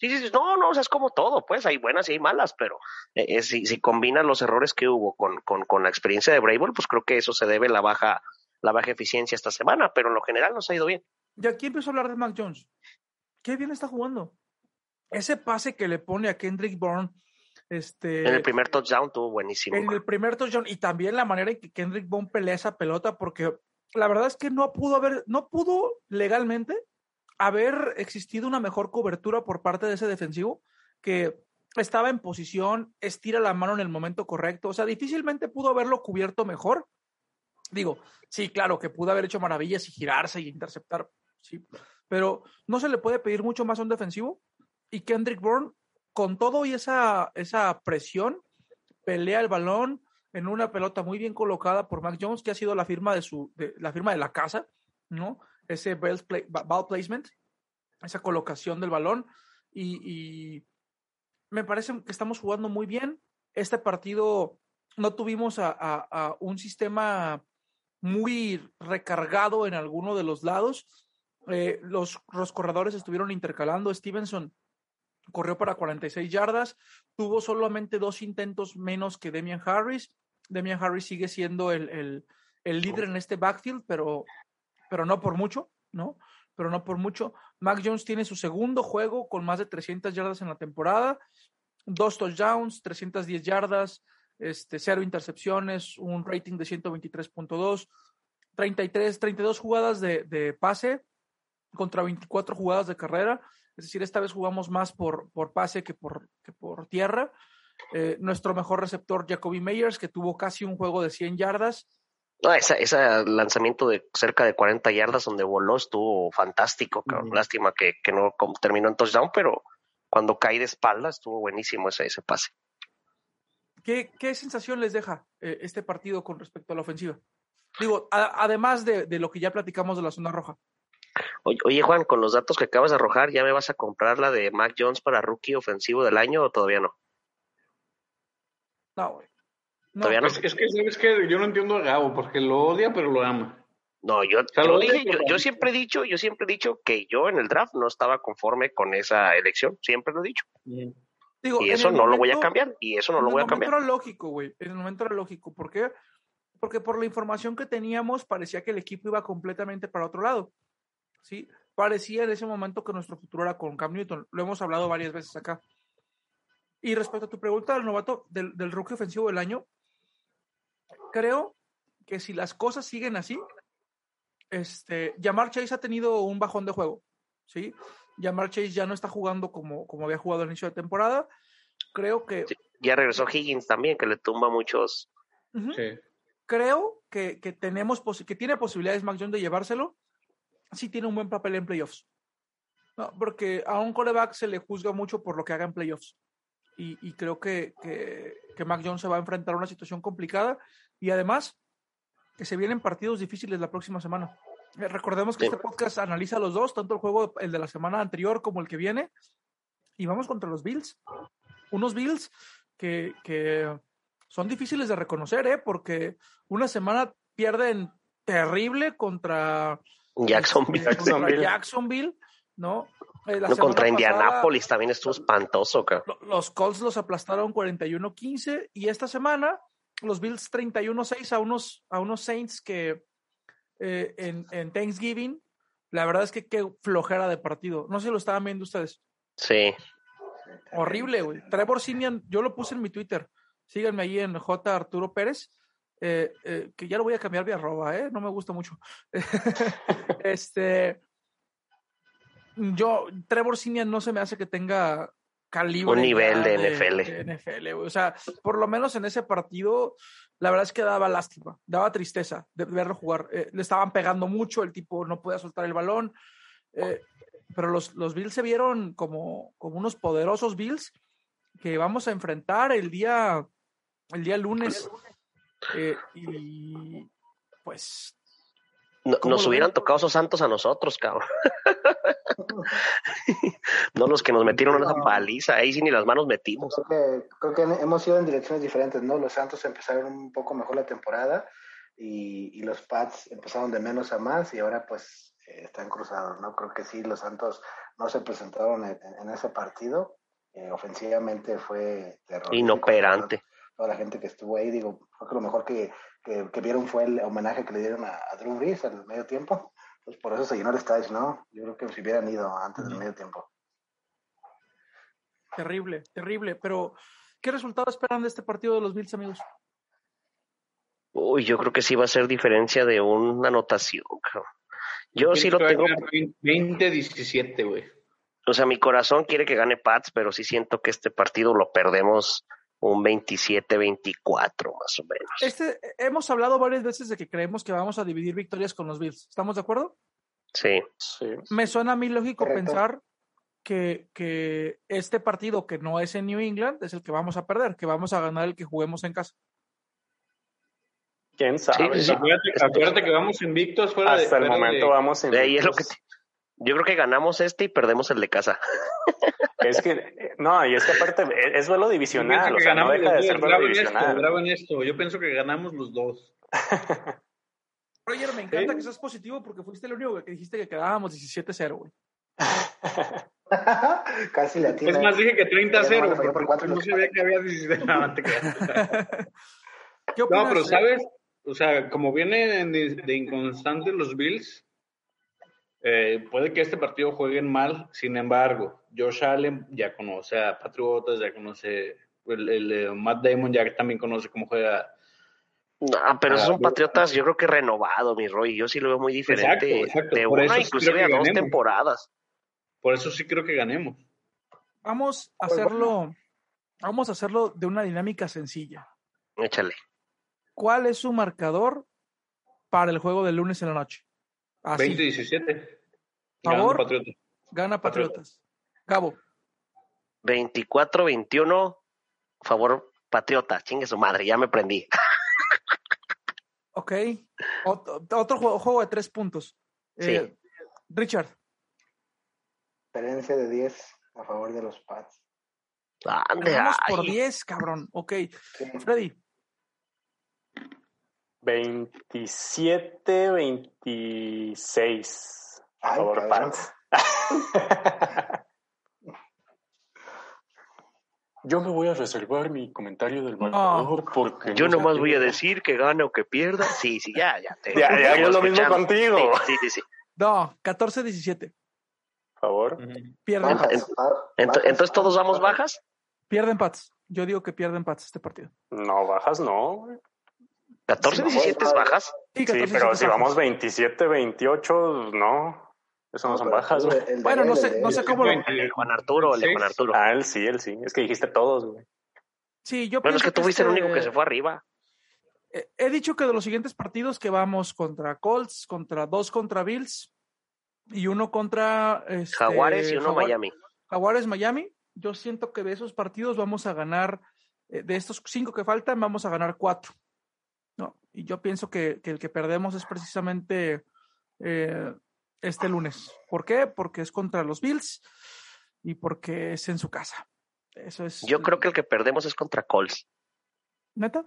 Sí, sí, no, no, o sea, es como todo, pues hay buenas y hay malas, pero eh, si, si combinan los errores que hubo con, con, con la experiencia de Bravel, pues creo que eso se debe a la baja, la baja eficiencia esta semana, pero en lo general nos ha ido bien. Y aquí empezó a hablar de Mac Jones. Qué bien está jugando. Ese pase que le pone a Kendrick Bourne. Este, en el primer touchdown tuvo buenísimo. En el primer touchdown y también la manera en que Kendrick Bourne pelea esa pelota, porque la verdad es que no pudo haber, no pudo legalmente haber existido una mejor cobertura por parte de ese defensivo que estaba en posición, estira la mano en el momento correcto, o sea, difícilmente pudo haberlo cubierto mejor. Digo, sí, claro, que pudo haber hecho maravillas y girarse y interceptar, sí, pero no se le puede pedir mucho más a un defensivo. Y Kendrick Bourne, con todo y esa, esa presión, pelea el balón en una pelota muy bien colocada por Mac Jones, que ha sido la firma de su, de, la firma de la casa, ¿no? Ese ball, placement, esa colocación del balón. Y, me parece que estamos jugando muy bien. Este partido no tuvimos a, un sistema muy recargado en alguno de los lados. Eh, los, los corredores estuvieron intercalando. Stevenson corrió para 46 yardas, tuvo solamente dos intentos menos que Demian Harris. Demian Harris sigue siendo el, el, el líder en este backfield, pero pero no por mucho, ¿no? Pero no por mucho. Mac Jones tiene su segundo juego con más de 300 yardas en la temporada, dos touchdowns, 310 yardas, este, cero intercepciones, un rating de 123.2, 33, 32 jugadas de, de, pase contra 24 jugadas de carrera. Es decir, esta vez jugamos más por, por pase que por, que por tierra. Eh, nuestro mejor receptor, Jacoby Meyers, que tuvo casi un juego de 100 yardas no, ese lanzamiento de cerca de 40 yardas donde voló estuvo fantástico. Lástima que, no terminó en touchdown, pero cuando cae de espalda estuvo buenísimo ese, ese pase. ¿Qué, ¿Qué, sensación les deja eh, este partido con respecto a la ofensiva? Digo, además de, lo que ya platicamos de la zona roja. Oye, Juan, con los datos que acabas de arrojar, ¿ya me vas a comprar la de Mac Jones para rookie ofensivo del año o todavía no? No, güey. No, Es, que sabes que yo no entiendo a Gabo porque lo odia pero lo ama. No, yo, yo, siempre he dicho, yo siempre he dicho que yo en el draft no estaba conforme con esa elección, siempre lo he dicho. y eso no lo voy a cambiar, y eso no lo voy a cambiar. En el momento era lógico, güey, en el momento era lógico, ¿por qué? Porque por la información que teníamos parecía que el equipo iba completamente para otro lado, ¿sí? parecía en ese momento que nuestro futuro era con Cam Newton. Lo hemos hablado varias veces acá. Y respecto a tu pregunta del novato, del, del rookie ofensivo del año, creo que si las cosas siguen así, este, Jamar Chase ha tenido un bajón de juego, ¿sí? Jamar Chase ya no está jugando como, como había jugado al inicio de temporada. Creo que... Sí, ya regresó Higgins también, que le tumba muchos. Sí. Creo que, que tenemos que tiene posibilidades Mac Jones de llevárselo si tiene un buen papel en playoffs. No, porque a un coreback se le juzga mucho por lo que haga en playoffs. Y, y creo que, que, que Mac Jones se va a enfrentar a una situación complicada y además que se vienen partidos difíciles la próxima semana. Eh, Recordemos que Sí. este podcast analiza los dos, tanto el juego, el de la semana anterior como el que viene, y vamos contra los Bills. Unos Bills que, que son difíciles de reconocer, ¿eh? porque una semana pierden terrible contra Jacksonville. este, contra Jacksonville. Jacksonville, ¿no? Eh, la No, contra Indianápolis también estuvo espantoso, lo- Los Colts los aplastaron 41-15 y esta semana los Bills 31-6 a unos, a unos Saints que eh, en, en Thanksgiving, la verdad es que qué flojera de partido. No sé si lo estaban viendo ustedes. Sí. Horrible, güey. Trevor Simian, yo lo puse en mi Twitter. Síganme ahí en J. Arturo Pérez. eh, eh, que ya lo voy a cambiar de arroba, ¿eh? No me gusta mucho. *laughs* este. Yo, Trevor Simian no se me hace que tenga calibre. Un nivel de NFL. de NFL, güey. O sea, por lo menos en ese partido, la verdad es que daba lástima, daba tristeza de verlo jugar. Eh, le estaban pegando mucho, el tipo no podía soltar el balón. Eh, pero los, los Bills se vieron como, como unos poderosos Bills que vamos a enfrentar el día, el día lunes. Eh, y pues No- ¿Cómo nos hubieran tocado esos santos a nosotros, cabrón. *laughs* no los que nos metieron una No. paliza. Ahí sí ni las manos metimos. Creo que, creo que hemos ido en direcciones diferentes, ¿no? Los Santos empezaron un poco mejor la temporada y, y los Pats empezaron de menos a más y ahora pues eh, están cruzados, ¿no? Creo que sí, los Santos no se presentaron en, en ese partido. Eh, ofensivamente fue terrorífico. Inoperante. Toda la gente que estuvo ahí, digo, creo que lo mejor que, que, que vieron fue el homenaje que le dieron a, a Drew Brees al medio tiempo. Pues por eso se llenó el estadio, ¿no? Yo creo que si hubieran ido antes del medio tiempo. terrible, terrible. Pero, ¿qué resultado esperan de este partido de los Bills, amigos? Uy, yo creo que sí va a ser diferencia de una anotación, cabrón. Yo sí lo tengo. 20-17, güey. O sea, mi corazón quiere que gane Pats, pero sí siento que este partido lo perdemos un 27-24, más o menos. Este, hemos hablado varias veces de que creemos que vamos a dividir victorias con los Bills. ¿Estamos de acuerdo? Sí. Sí. Me suena a mí lógico Correcto. pensar que, que este partido que no es en New England es el que vamos a perder, que vamos a ganar el que juguemos en casa. ¿Quién sabe? sí. Acuérdate, acuérdate que vamos invictos fuera de. Hasta el fuera momento de- vamos en De ahí es lo que te- Yo creo que ganamos este y perdemos el de casa. *laughs* Es que, no, y es que aparte es, es duelo divisional, o sea, no deja de ser duelo esto, divisional. grabo en esto. Yo pienso que ganamos los dos. *laughs* Roger, me encanta Sí. que seas positivo porque fuiste el único que dijiste que quedábamos 17-0, güey. *laughs* Casi le atina. Es más, dije que 30-0, Pero por cuatro no sabía que había 17. No. ¿Qué No, opinas? pero eh? sabes, o sea, como vienen de, de inconstantes los Bills, eh, puede que este partido jueguen mal. Sin embargo, Josh Allen ya conoce a Patriotas, ya conoce, el, el, eh, Matt Damon ya también conoce cómo juega. No, pero esos son patriotas, yo creo que renovado, mi Roy. Yo sí lo veo muy diferente. Exacto, exacto. De Por una, sí inclusive a dos ganemos. temporadas. Por eso sí creo que ganemos. Vamos a Pues hacerlo, vamos a hacerlo de una dinámica sencilla. Échale. ¿Cuál es su marcador para el juego del lunes en la noche? Así, 20-17. Favor. Patriotas. gana Patriotas. Gabo, 24-21, favor patriota. Chingue su madre, ya me prendí. *laughs* ok. Otro, otro juego, juego de tres puntos. Eh, Richard, Diferencia de 10 a favor de los Pats. Ande, ganamos por ay. 10, cabrón. Ok. Sí. Freddy, 27-26 a Ay, favor. *laughs* Yo me voy a reservar mi comentario del marcador porque Yo no nomás voy a decir que gane o que pierda. Sí, sí, ya, ya. Te, Ya, ya, lo mismo contigo. Sí, sí, sí. no, 14-17. favor. Pierden Bajas, Pats. ba- Ent- bajas, entonces todos vamos bajas. Pierden Pats. Yo digo que pierden Pats este partido. No, bajas no. Güey. 14, Sí, 17 no, bajas. Sí, Sí, 14, pero 17 si bajas. vamos 27, 28, no. Eso no, son bajas, güey. Bueno, no sé, no sé cómo lo... El de Juan Arturo, el de Juan. Arturo. Ah, él sí, él sí. Es que dijiste todos, güey. Sí, yo Bueno, es que tú fuiste el este- único que se fue arriba. Eh, He dicho que de los siguientes partidos que vamos contra Colts, contra dos contra Bills y uno contra este, Jaguares y uno Jaguar- Miami. Jaguares Miami. Yo siento que de esos partidos vamos a ganar, eh, de estos cinco que faltan, vamos a ganar cuatro. Y yo pienso que, que el que perdemos es precisamente eh, este lunes. ¿Por qué? Porque es contra los Bills y porque es en su casa. Eso es. Yo creo que el que perdemos es contra Colts. ¿Neta?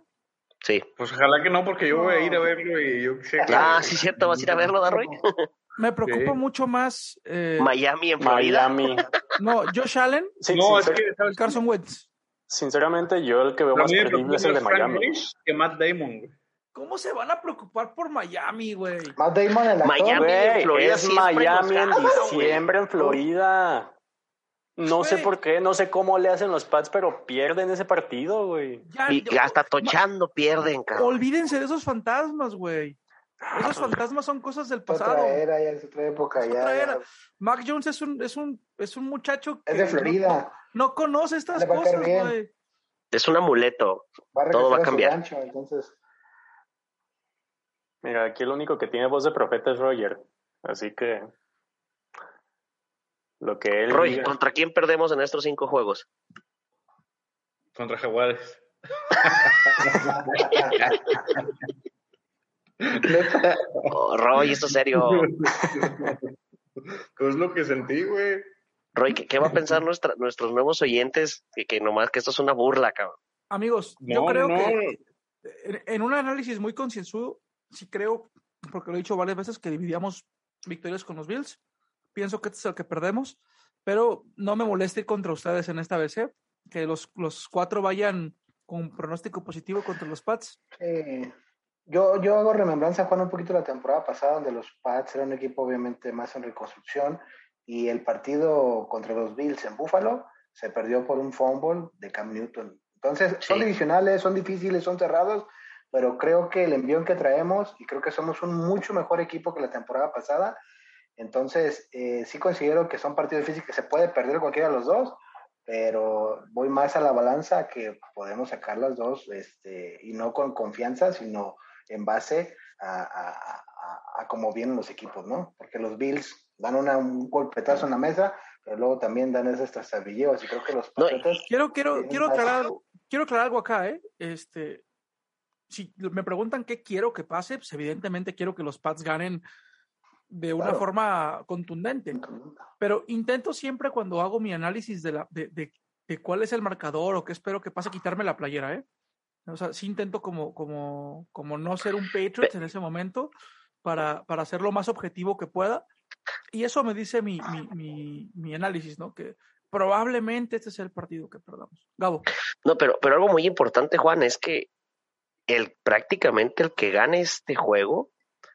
Sí. Pues ojalá que no, porque yo voy a ir a verlo y yo sé que... Ah, sí, cierto. ¿Vas a ir a verlo, Darroy? *laughs* Me preocupa Sí. mucho más. eh, Miami en Florida. Miami. *laughs* no, Josh Allen Sí, No, es que. Carson Wentz. Sinceramente, yo el que veo Pero más creíble es el de Miami. Que Matt Damon, güey. ¿Cómo se van a preocupar por Miami, güey? Matt Damon, el actor. Miami. en Florida es Miami en diciembre en Florida. No sé por qué, no sé cómo le hacen los Pats, pero pierden ese partido, güey. Y, ya- hasta tochando pierden, cabrón. Olvídense de esos fantasmas, güey. Esos fantasmas son cosas del Es otra pasado. era, ya es otra época. Es ya, otra ya. era. Mac Jones es un, es un, es un muchacho que Es de Florida. No, conoce estas cosas, güey. Es un amuleto. Va a Todo va a regresar a su cambiar. rancho, entonces. Mira, aquí el único que tiene voz de profeta es Roger. Así que. Lo que él. Roy, diga. ¿contra quién perdemos en estos cinco juegos? Contra Jaguares. Oh, Roy, esto es serio. ¿Qué *laughs* es lo que sentí, güey? Roy, ¿qué, qué va a pensar nuestra- nuestros nuevos oyentes? Que, que nomás que esto es una burla, cabrón. Amigos, yo creo no. que en, en un análisis muy concienzudo, sí creo, porque lo he dicho varias veces, que dividíamos victorias con los Bills. Pienso que este es el que perdemos, pero no me moleste ir contra ustedes en esta vez, ¿eh? Que los, los cuatro vayan con pronóstico positivo contra los Pats. Eh, yo, yo hago remembranza, Juan, un poquito la temporada pasada, donde los Pats eran un equipo obviamente más en reconstrucción y el partido contra los Bills en Buffalo se perdió por un fumble de Cam Newton. Entonces, son Sí. divisionales, son difíciles, son cerrados, pero creo que el envión que traemos y creo que somos un mucho mejor equipo que la temporada pasada. Entonces, eh, sí considero que son partidos difíciles que se puede perder cualquiera de los dos, pero voy más a la balanza que podemos sacar las dos, este, y no con confianza, sino en base a, a, a- a cómo vienen los equipos, ¿no? Porque los Bills dan una- un golpetazo en la mesa, pero luego también dan esos trastabilleos, y creo que los No, Patriotas Quiero, quiero, quiero aclarar quiero aclarar algo acá, ¿eh? Este, si me preguntan qué quiero que pase, pues evidentemente quiero que los Pats ganen de una Claro. forma contundente. Pero intento siempre cuando hago mi análisis de, la, de, de, de cuál es el marcador o qué espero que pase, quitarme la playera, ¿eh? O sea, sí intento como, como, como no ser un Patriot en ese momento para, para ser lo más objetivo que pueda. Y eso me dice mi, mi, mi, mi análisis, ¿no? Que probablemente este sea el partido que perdamos. Gabo. No, pero, pero algo muy importante, Juan, es que el prácticamente el que gane este juego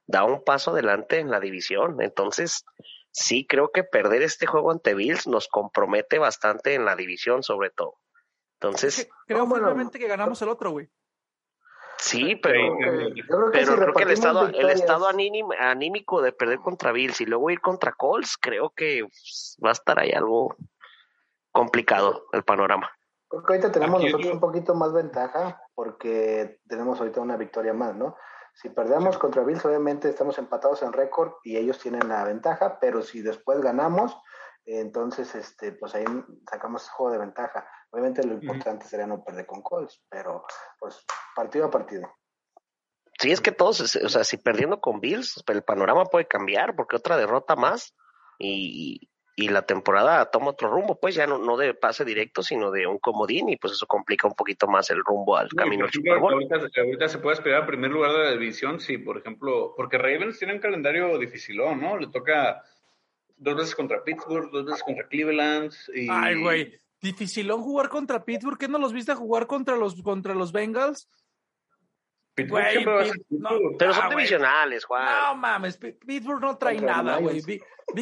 da un paso adelante en la división. Entonces, sí creo que perder este juego ante Bills nos compromete bastante en la división, sobre todo. Entonces, Creo bueno, firmemente que ganamos el otro, güey. sí, pero, Yo creo que pero si creo que el estado, el estado anímico, anímico de perder contra Bills y luego ir contra Colts, creo que pues, va a estar ahí algo complicado el panorama. Creo que ahorita tenemos Aquí nosotros yo- un poquito más ventaja porque tenemos ahorita una victoria más, ¿no? Si perdemos contra Bills, obviamente estamos empatados en récord y ellos tienen la ventaja, pero si después ganamos, entonces, este, pues ahí sacamos ese juego de ventaja. Obviamente lo importante sería no perder con Colts, pero pues partido a partido. Sí, es que todos, o sea, si perdiendo con Bills, el panorama puede cambiar porque otra derrota más y, y la temporada toma otro rumbo, pues ya no, no de pase directo, sino de un comodín y pues eso complica un poquito más el rumbo al Sí, camino al Bowl. ahorita, ahorita se puede esperar primer lugar de la división, sí, por ejemplo, porque Ravens tiene un calendario dificilón, ¿no? Le toca dos veces contra Pittsburgh, dos veces contra Cleveland. Y... Ay, güey. Dificilón jugar contra Pittsburgh. ¿Qué no los viste jugar contra los, contra los Bengals? Pittsburgh Güey, siempre va a ser Pitt- no. Pittsburgh. Pero son Ah, divisionales, No Juan. mames, Pi- Pittsburgh no trae Contra nada, güey.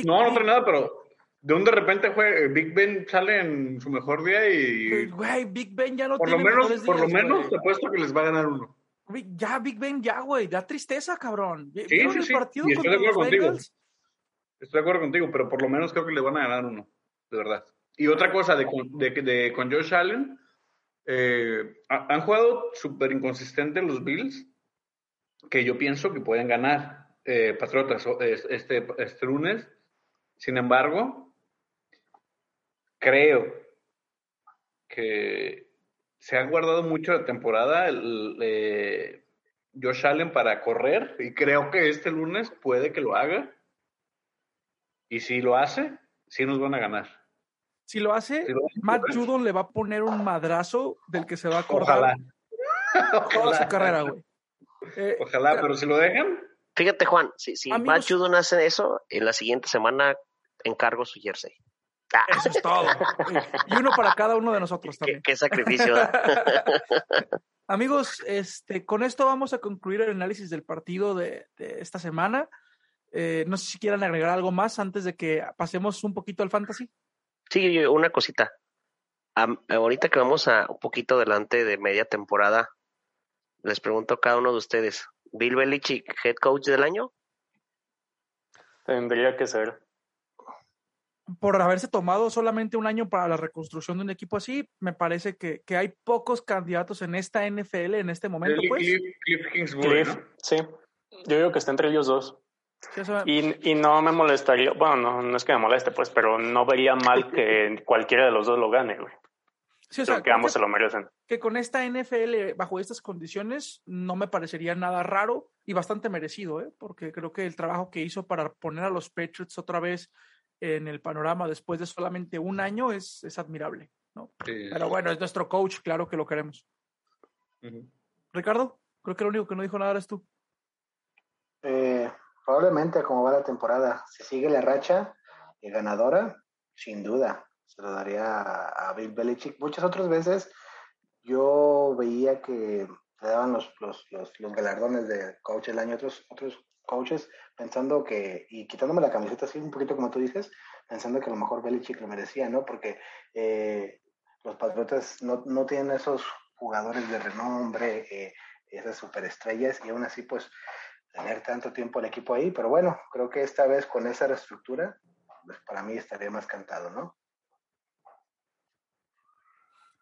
No, no trae nada, pero de un de repente juega, Big Ben sale en su mejor día y Güey, Big Ben ya no por lo tiene menos, mejores por lo días, menos güey. te apuesto que les va a ganar uno. Big- Ya, Big Ben, ya, güey. Da tristeza, cabrón. Sí, ¿Vieron sí, el sí. partido Y estoy de acuerdo contigo. Bengals? Estoy de acuerdo contigo, pero por lo menos creo que le van a ganar uno, de verdad. Y otra cosa de, con- de, de- con Josh Allen, eh, ha- han jugado súper inconsistentes los Bills, que yo pienso que pueden ganar eh, Patriotas este, este lunes. Sin embargo, creo que se ha guardado mucho la temporada el, eh, Josh Allen para correr y creo que este lunes puede que lo haga. Y si lo hace, sí nos van a ganar. Si lo hace, Si lo hace, Matt Judon le va a poner un madrazo del que se va a acordar Ojalá. toda su carrera, güey. Eh, Ojalá, pero si lo dejan, Fíjate, Juan, si, si Amigos- Matt Judon hace eso, en la siguiente semana encargo su jersey. Ah, Eso es todo. Y uno para cada uno de nosotros qué, también. qué sacrificio. *laughs* Amigos, este, con esto vamos a concluir el análisis del partido de, de esta semana. Eh, no sé si quieran agregar algo más antes de que pasemos un poquito al fantasy. Sí, una cosita. Ahorita que vamos a un poquito adelante de media temporada, les pregunto a cada uno de ustedes, ¿Bill Belichick, head coach del año? Tendría que ser. Por haberse tomado solamente un año para la reconstrucción de un equipo así, me parece que, que hay pocos candidatos en esta NFL en este momento. Cliff, Pues. Cliff- Cliff Kingsbury, Cliff, ¿no? sí. Yo digo que está entre ellos dos. Sí, Y, y no me molestaría, bueno, no, no es que me moleste, pues, pero no vería mal que cualquiera de los dos lo gane, güey. sí, o sea, Creo que ambos que- se lo merecen. que con esta NFL, bajo estas condiciones, no me parecería nada raro y bastante merecido, ¿eh? porque creo que el trabajo que hizo para poner a los Patriots otra vez en el panorama después de solamente un año es, es admirable. ¿no? Sí. Pero bueno, es nuestro coach, claro que lo queremos. Ricardo, creo que el único que no dijo nada eres tú. Eh, probablemente como va la temporada, si sigue la racha eh, ganadora, sin duda, se lo daría a, a Bill Belichick. Muchas otras veces yo veía que le daban los, los, los, los galardones de coach del año a otros, otros coaches pensando que, y quitándome la camiseta así un poquito como tú dices, pensando que a lo mejor Belichick lo merecía, ¿no? Porque eh, los Patriotas no, no tienen esos jugadores de renombre, eh, esas superestrellas, y aún así, pues, tener tanto tiempo el equipo ahí, pero bueno, creo que esta vez con esa reestructura, pues para mí estaría más cantado, ¿no?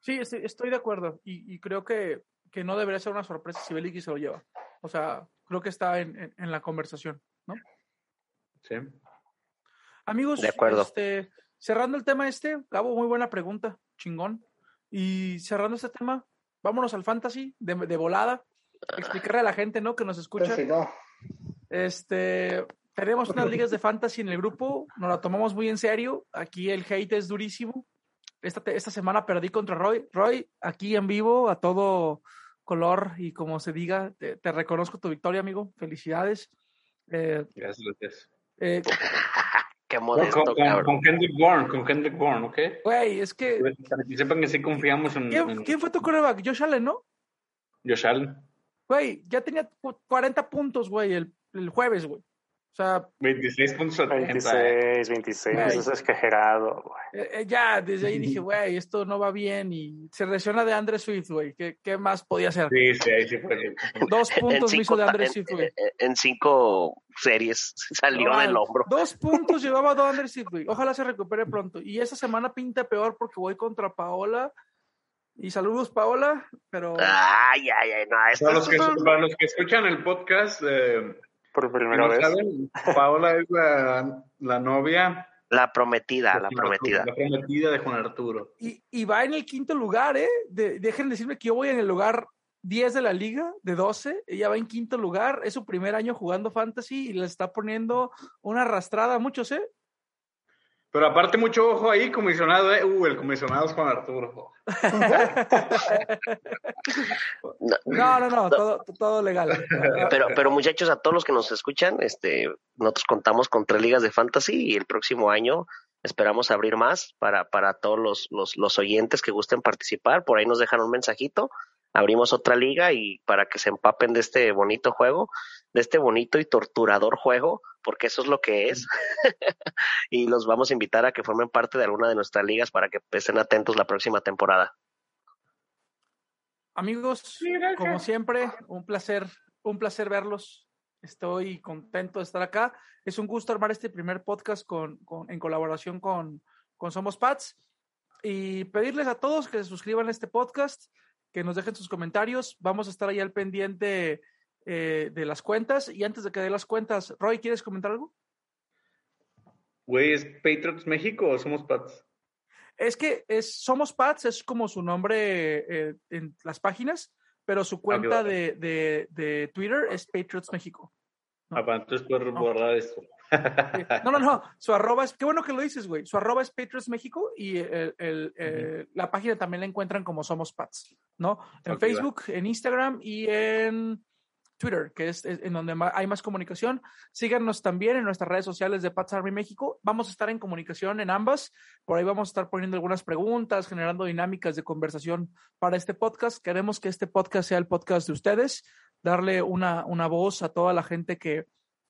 Sí, estoy, de acuerdo y, y creo que, que no debería ser una sorpresa si Belichick se lo lleva. O sea, creo que está en, en- en la conversación, ¿no? Sí. Amigos, De acuerdo. este, cerrando el tema este, Gabo, muy buena pregunta, chingón. Y cerrando este tema, vámonos al fantasy de, de volada. Explicarle a la gente, ¿no? Que nos escucha. Si no, Este, tenemos unas ligas de fantasy en el grupo, nos la tomamos muy en serio. Aquí el hate es durísimo. Esta, esta semana perdí contra Roy. Roy, aquí en vivo, a todo color y como se diga, te, te reconozco tu victoria, amigo. Felicidades. Eh, Gracias, gracias. eh, *laughs* Qué modesto, con- Kendrick Bourne, con Kendrick Bourne, ¿ok? Güey, es que. Para que sepan que sí confiamos en, ¿Quién, en quién fue tu coreback? Josh Allen, ¿no? Josh Allen. Güey, ya tenía cu- 40 puntos, güey, el, el jueves, güey. O sea, 26 puntos a 30. 26, 26, Ay. eso es exagerado, güey. eh, eh, ya desde ahí dije, *laughs* güey, esto no va bien. Y se lesiona de Andre Swift, güey. ¿Qué, ¿Qué más podía hacer? Sí, sí, ahí sí fue. *laughs* Dos puntos me hizo cinco, de Andre en- Swift, güey. en- en cinco series *laughs* salió No, del hombro. Dos puntos llevaba de Andre Swift, güey. Ojalá se recupere pronto. Y esta semana pinta peor porque voy contra Paola. Y saludos, Paola, pero Ay, ay, ay, no, esto Para los, que, para los que escuchan el podcast, eh, Por primera no vez. saben, Paola es la, la novia. la prometida, la prometida. Arturo, La prometida de Juan Arturo. y, y va en el quinto lugar, ¿eh? De- dejen decirme que yo voy en el lugar 10 de la liga, de 12. Ella va en quinto lugar. Es su primer año jugando fantasy y le está poniendo una arrastrada a muchos, ¿eh? Pero aparte, mucho ojo ahí, comisionado, ¿eh? Uh, el comisionado es Juan Arturo. No, no, no, todo, todo legal. Pero, pero muchachos, a todos los que nos escuchan, este, nosotros contamos con tres ligas de fantasy y el próximo año esperamos abrir más para, para todos los, los, los oyentes que gusten participar. Por ahí nos dejan un mensajito. Abrimos otra liga y para que se empapen de este bonito juego, de este bonito y torturador juego, porque eso es lo que es. *laughs* y los vamos a invitar a que formen parte de alguna de nuestras ligas para que estén atentos la próxima temporada. Amigos, como siempre, un placer, un placer verlos. Estoy contento de estar acá. Es un gusto armar este primer podcast con, en colaboración con, con Somos Pats y pedirles a todos que se suscriban a este podcast, que nos dejen sus comentarios. Vamos a estar ahí al pendiente eh, de las cuentas. Y antes de que dé las cuentas, Roy, ¿quieres comentar algo? Güey, ¿es Patriots México o Somos Pats? Es que es, Somos Pats es como su nombre eh, en las páginas, pero su cuenta de, de, de, Twitter es Patriots México. ¿no? Ah, entonces puedo borrar esto. No, no, no. Su arroba es, qué bueno que lo dices, güey. Su arroba es Patriots México y el, el, la página también la encuentran como Somos Pats, ¿no? En Facebook, en Instagram y en Twitter, que es, en donde hay más comunicación. Síganos también en nuestras redes sociales de Pats Army México. Vamos a estar en comunicación en ambas. Por ahí vamos a estar poniendo algunas preguntas, generando dinámicas de conversación para este podcast. Queremos que este podcast sea el podcast de ustedes, darle una, una voz a toda la gente que,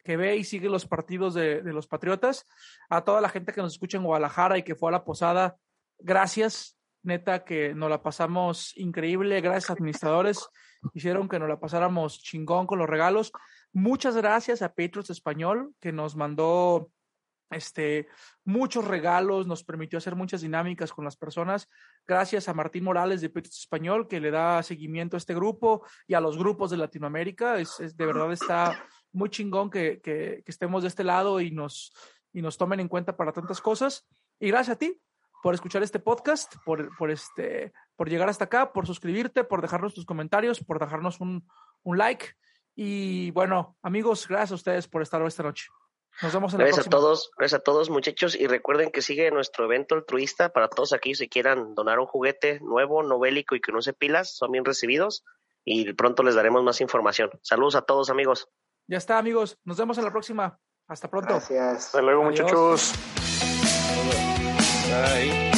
que ve y sigue los partidos de, de los Patriotas, a toda la gente que nos escucha en Guadalajara y que fue a la posada. Gracias, neta que nos la pasamos increíble, gracias administradores, hicieron que nos la pasáramos chingón con los regalos. Muchas gracias a Patriots Español que nos mandó este, muchos regalos, nos permitió hacer muchas dinámicas con las personas. Gracias a Martín Morales de Patriots Español que le da seguimiento a este grupo y a los grupos de Latinoamérica. Es, de verdad está muy chingón que, que, que estemos de este lado y nos, y nos tomen en cuenta para tantas cosas. Y gracias a ti por escuchar este podcast, por, por, este, por llegar hasta acá, por suscribirte, por dejarnos tus comentarios, por dejarnos un, un like. Y bueno, amigos, gracias a ustedes por estar esta noche. Nos vemos en gracias la próxima. a todos, gracias a todos muchachos y recuerden que sigue nuestro evento altruista para todos aquellos que quieran donar un juguete nuevo, no bélico y que no use pilas, son bien recibidos y pronto les daremos más información. Saludos a todos amigos. Ya está amigos, nos vemos en la próxima. Hasta pronto. Gracias. Hasta luego Adiós. muchachos. Bye.